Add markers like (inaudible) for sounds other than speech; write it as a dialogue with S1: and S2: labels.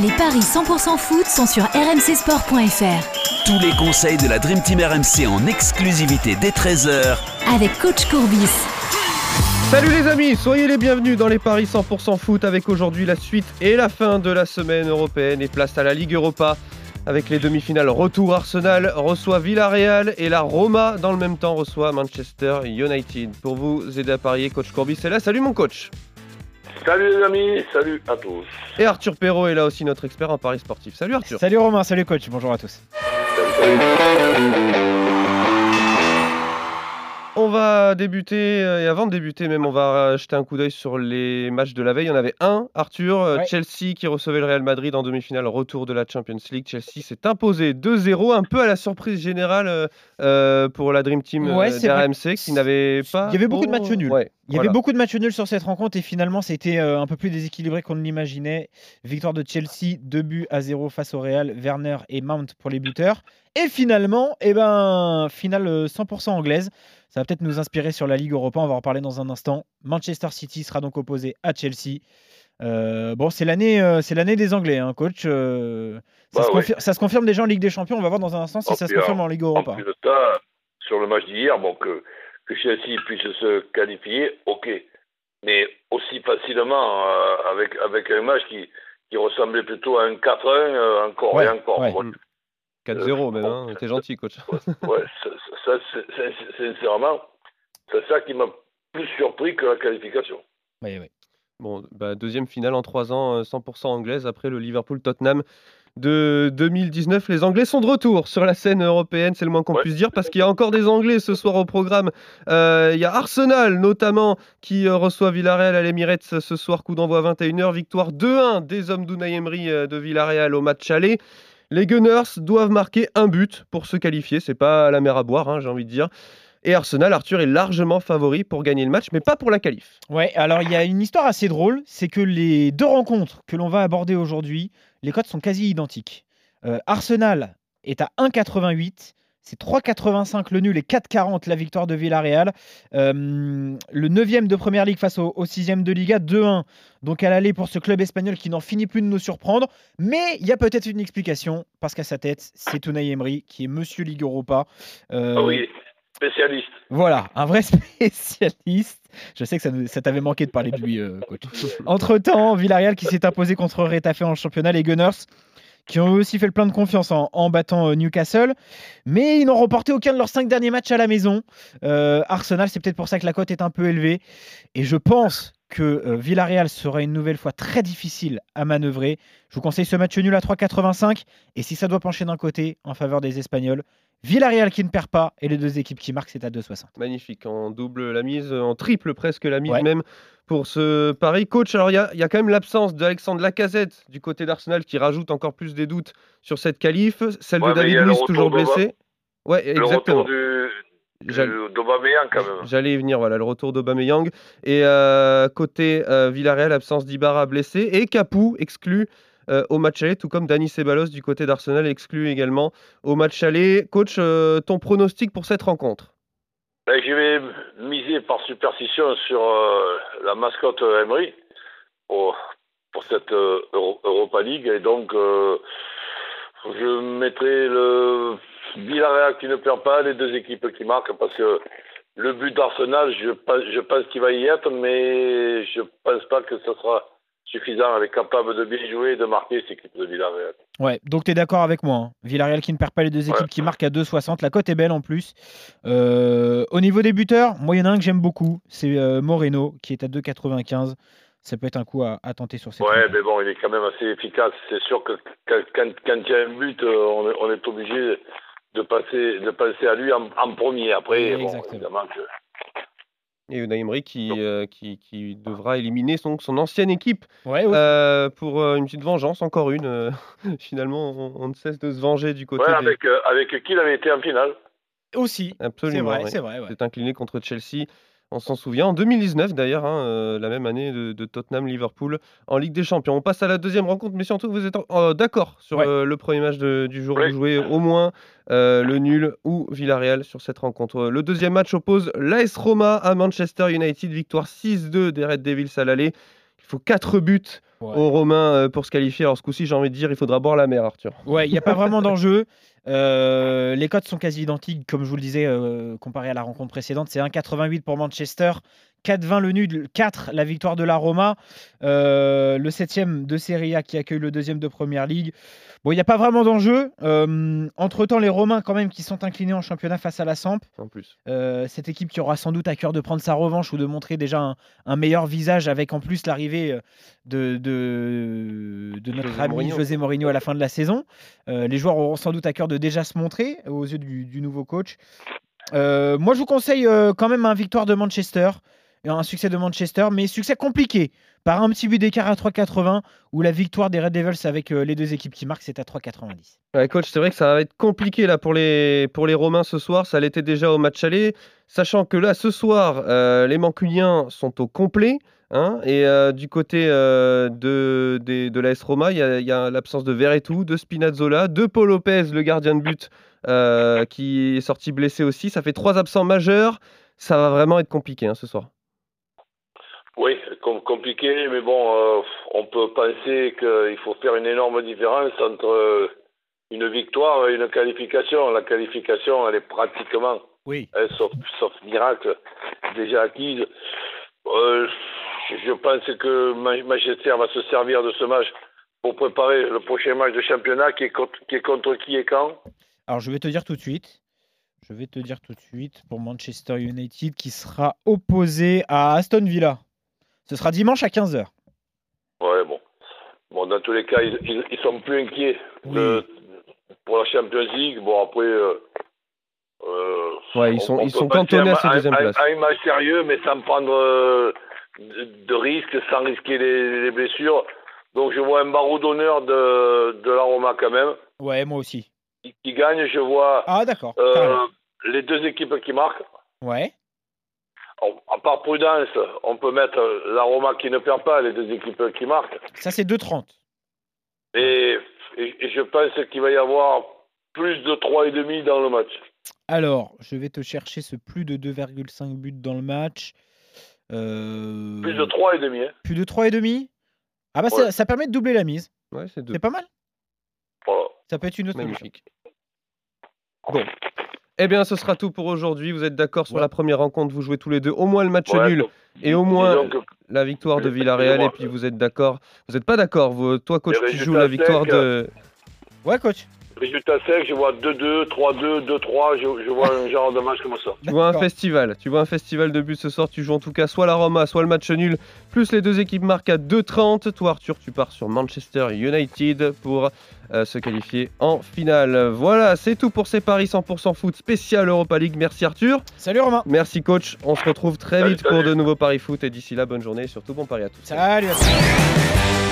S1: Les paris 100% foot sont sur rmcsport.fr.
S2: Tous les conseils de la Dream Team RMC en exclusivité dès 13h
S1: avec coach Courbis.
S3: Salut les amis, soyez les bienvenus dans les paris 100% foot avec aujourd'hui la suite et la fin de la semaine européenne et place à la Ligue Europa avec les demi-finales. Retour Arsenal reçoit Villarreal et la Roma dans le même temps reçoit Manchester United. Pour vous aider à parier, coach Courbis est là. Salut mon coach.
S4: Salut les amis, salut à tous.
S3: Et Arthur Perrault est là aussi, notre expert en paris sportif. Salut Arthur.
S5: Salut Romain, salut coach, bonjour à tous.
S3: On va débuter, euh, et avant de débuter même, on va jeter un coup d'œil sur les matchs de la veille. Il y en avait un, Arthur, euh,
S5: Ouais.
S3: Chelsea qui recevait le Real Madrid en demi-finale, retour de la Champions League. Chelsea s'est imposé 2-0, un peu à la surprise générale euh, pour la Dream Team
S5: Ouais,
S3: d'RMC qui n'avait pas...
S5: Il y avait beaucoup de matchs nuls.
S3: Ouais,
S5: Il y
S3: voilà.
S5: avait beaucoup de matchs nuls sur cette rencontre et finalement c'était euh, un peu plus déséquilibré qu'on ne l'imaginait. Victoire de Chelsea, 2 buts à 0 face au Real, Werner et Mount pour les buteurs. Et finalement, eh ben, finale euh, 100% anglaise. Ça va peut-être nous inspirer sur la Ligue Europa, on va en reparler dans un instant. Manchester City sera donc opposé à Chelsea. Euh, bon, c'est l'année, euh, c'est l'année des Anglais, hein, coach. euh, ça,
S4: Bah
S5: se
S4: ouais.
S5: confir- ça se confirme déjà en Ligue des Champions. On va voir dans un instant si ça se confirme en Ligue
S4: En
S5: Europa.
S4: plus de ça, sur le match d'hier, bon, que, que Chelsea puisse se qualifier, ok. Mais aussi facilement, euh, avec, avec un match qui, qui ressemblait plutôt à un 4-1, euh, encore
S5: Ouais,
S4: et encore.
S5: ouais.
S4: Moi,
S3: 4-0 même, hein. t'es gentil coach.
S4: ouais, (laughs) ça, ça, c'est- sincèrement, c'est ça qui m'a plus surpris que la qualification.
S5: Ouais, ouais.
S3: Bon, bah, deuxième finale en trois ans, euh, 100% anglaise après le Liverpool-Tottenham de 2019. Les Anglais sont de retour sur la scène européenne, c'est le moins qu'on
S4: Ouais.
S3: puisse dire, parce qu'il y a encore des Anglais ce soir au programme. Euh, Il y a Arsenal notamment qui euh, reçoit Villarreal à l'Emirates ce soir, coup d'envoi 21h, victoire 2-1 des hommes d'Unai Emery euh, de Villarreal au match aller. Les Gunners doivent marquer un but pour se qualifier, c'est pas la mer à boire, hein, j'ai envie de dire. Et Arsenal, Arthur est largement favori pour gagner le match, mais pas pour la qualif.
S5: Ouais, alors il y a une histoire assez drôle, c'est que les deux rencontres que l'on va aborder aujourd'hui, les cotes sont quasi identiques. Euh, Arsenal est à 1,88, c'est 3,85 le nul et 4,40 la victoire de Villarreal. Euh, le 9e de Première Ligue face au, au 6e de Liga, 2-1. Donc à l'aller pour ce club espagnol qui n'en finit plus de nous surprendre. Mais il y a peut-être une explication, parce qu'à sa tête, c'est Unai Emery qui est Monsieur Ligue Europa. Euh,
S4: Ah oui, spécialiste.
S5: voilà, un vrai (laughs) spécialiste. Je sais que ça, t'avait manqué de parler de lui, euh. Entre-temps, Villarreal qui s'est imposé contre Retafe en championnat, les Gunners qui ont aussi fait le plein de confiance en, en battant euh, Newcastle, mais ils n'ont remporté aucun de leurs cinq derniers matchs à la maison. Euh, Arsenal, c'est peut-être pour ça que la cote est un peu élevée, et je pense que euh, Villarreal sera une nouvelle fois très difficile à manœuvrer. Je vous conseille ce match nul à 3,85, et si ça doit pencher d'un côté en faveur des Espagnols, Villarreal qui ne perd pas, et les deux équipes qui marquent, c'est à 2,60.
S3: Magnifique, en double la mise, en triple presque la mise
S5: Ouais.
S3: même pour ce pari. Coach, alors il y a, il y a quand même l'absence d'Alexandre Lacazette du côté d'Arsenal qui rajoute encore plus des doutes sur cette qualif. Celle
S4: Ouais,
S3: de David Luiz toujours blessé. Ouais,
S4: Le
S3: exactement.
S4: retour du, d'Aubameyang, quand même.
S3: J'allais y venir, voilà, le retour d'Aubameyang. Et euh, côté euh, Villarreal, absence d'Ibarra blessé. Et Capou exclu euh, au match aller, tout comme Dani Ceballos du côté d'Arsenal exclu également au match aller. Coach, euh, ton pronostic pour cette rencontre?
S4: Ben, je vais miser par superstition sur la mascotte Emery pour, pour cette Euro- Europa League. Et donc, je mettrai le Villarreal qui ne perd pas, les deux équipes qui marquent, parce que le but d'Arsenal, je pense, je pense qu'il va y être, mais je pense pas que ce sera suffisant. Elle est capable de bien jouer et de marquer cette équipe de Villarreal.
S5: Ouais, donc tu es d'accord avec moi. hein. Villarreal qui ne perd pas les deux équipes
S4: Ouais.
S5: qui marquent à 2,60. La cote est belle en plus. Euh, au niveau des buteurs, moi, il y en a un que j'aime beaucoup. C'est euh, Moreno qui est à 2,95. Ça peut être un coup à, à tenter sur cette
S4: Ouais, mais bon, il est quand même assez efficace. C'est sûr que quand, quand, quand il y a un but, euh, on est, on est obligé de passer, de passer à lui en, en premier. Après,
S5: Oui,
S4: bon,
S5: exactement.
S4: évidemment que.
S3: Et Unai Emery qui, euh, qui, qui devra éliminer son, son ancienne équipe
S5: Ouais,
S3: euh, pour euh, une petite vengeance, encore une. euh, (laughs) finalement, on, on ne cesse de se venger du côté
S4: Ouais,
S3: des...
S4: avec, euh, avec qui il avait été en finale
S5: aussi. C'est
S3: Absolument.
S5: vrai,
S3: oui.
S5: c'est vrai. ouais.
S3: s'est incliné contre Chelsea. On s'en souvient. En 2019, d'ailleurs, hein, euh, la même année de, de Tottenham-Liverpool en Ligue des Champions. On passe à la deuxième rencontre, mais surtout, vous êtes euh, d'accord sur
S5: Ouais.
S3: euh, le premier match de- du jour.
S4: Oui.
S3: Vous jouez au moins euh, le nul ou Villarreal sur cette rencontre. Le deuxième match oppose l'AS Roma à Manchester United. Victoire 6-2 des Red Devils à l'aller. Il faut 4 buts
S5: Ouais.
S3: aux Romains euh, pour se qualifier. Alors ce coup-ci, j'ai envie de dire, il faudra boire la mer, Arthur.
S5: Ouais, il n'y a pas vraiment (laughs) d'enjeu. Euh, les cotes sont quasi identiques, comme je vous le disais, euh, comparé à la rencontre précédente. C'est 1,88 pour Manchester, 4,20 le nul, 4 la victoire de la Roma, euh, le septième de Serie A qui accueille le deuxième de Première Ligue. Bon, il n'y a pas vraiment d'enjeu. Euh, entre-temps, les Romains, quand même, qui sont inclinés en championnat face à la Samp.
S3: En plus.
S5: Euh, cette équipe qui aura sans doute à cœur de prendre sa revanche ou de montrer déjà un, un meilleur visage avec en plus l'arrivée de, de, de notre
S3: José
S5: ami
S3: Mourinho.
S5: José Mourinho à la fin de la saison. Les joueurs auront sans doute à cœur de déjà se montrer aux yeux du, du nouveau coach. Moi, je vous conseille quand même un victoire de Manchester, un succès de Manchester, mais succès compliqué par un petit but d'écart à 3,80 ou la victoire des Red Devils avec euh, les deux équipes qui marquent, c'est à 3,90.
S3: Ouais, coach, c'est vrai que ça va être compliqué là pour les, pour les Romains ce soir. Ça l'était déjà au match aller. Sachant que là, ce soir, euh, les Mancuniens sont au complet. hein, et euh, du côté de, des- de l'AS Roma, il y a, l'absence de Verretou, de Spinazzola, de Paul Lopez, le gardien de but, qui est sorti blessé aussi. Ça fait trois absents majeurs. Ça va vraiment être compliqué hein, ce soir.
S4: Oui, com- compliqué, mais bon, euh, on peut penser qu'il faut faire une énorme différence entre euh, une victoire et une qualification. La qualification, elle est pratiquement,
S5: Oui.
S4: hein, sauf, sauf miracle, déjà acquise. Euh, je pense que Ma- Manchester va se servir de ce match pour préparer le prochain match de championnat qui est contre qui, est contre qui et quand?
S5: Alors, je vais te dire tout de suite. Je vais te dire tout de suite pour Manchester United qui sera opposé à Aston Villa. Ce sera dimanche à 15h.
S4: Ouais, bon. Bon, dans tous les cas, ils, ils, ils sont plus inquiets de- pour la Champions League. Bon, après. euh, euh,
S3: Ouais, ils
S4: on-
S3: sont,
S4: on
S3: ils sont cantonnés à
S4: un-
S3: cette
S4: un-
S3: deuxième
S4: un-. Un match sérieux, mais sans prendre euh, de, de risques, sans risquer les, les blessures. Donc, je vois un barreau d'honneur de, de la Roma quand même.
S5: Ouais, moi aussi.
S4: Qui, qui gagne, je vois
S5: Ah, d'accord.
S4: les deux équipes qui marquent.
S5: Ouais.
S4: On- à part prudence, on peut mettre la Roma qui ne perd pas, les deux équipes qui marquent.
S5: Ça, c'est 2,30.
S4: Et, et- et je pense qu'il va y avoir plus de 3,5 dans le match.
S5: Alors, je vais te chercher ce plus de 2,5 buts dans le match. Euh,
S4: Plus de 3,5. Hein.
S5: plus de 3,5 Ah, bah,
S4: Ouais.
S5: ça, ça permet de doubler la mise.
S3: Ouais, c'est
S5: pas mal.
S4: Voilà.
S5: Ça peut être une autre.
S3: Magnifique. Bon. Eh bien, ce sera tout pour aujourd'hui. Vous êtes d'accord sur
S5: Ouais.
S3: la première rencontre? Vous jouez tous les deux au moins le match
S4: Ouais,
S3: nul
S4: donc,
S3: et au moins la victoire de. Villarreal. Et puis vous êtes d'accord Vous n'êtes pas d'accord vous- Toi, coach, tu joues la victoire de.
S5: Ouais, coach.
S4: Résultat sec, je vois 2-2, 3-2, 2-3. Je, je vois un genre de match comme ça.
S3: Tu vois un festival. Tu vois un festival de buts ce soir. Tu joues en tout cas soit la Roma, soit le match nul. Plus les deux équipes marquent à 2,30. Toi, Arthur, tu pars sur Manchester United pour euh, se qualifier en finale. Voilà, c'est tout pour ces paris 100% foot spécial Europa League. Merci Arthur.
S5: Salut Romain.
S3: Merci coach, on se retrouve très
S4: Salut,
S3: vite pour de nouveaux paris foot et d'ici là bonne journée et surtout bon pari à tous.
S5: Salut à tous.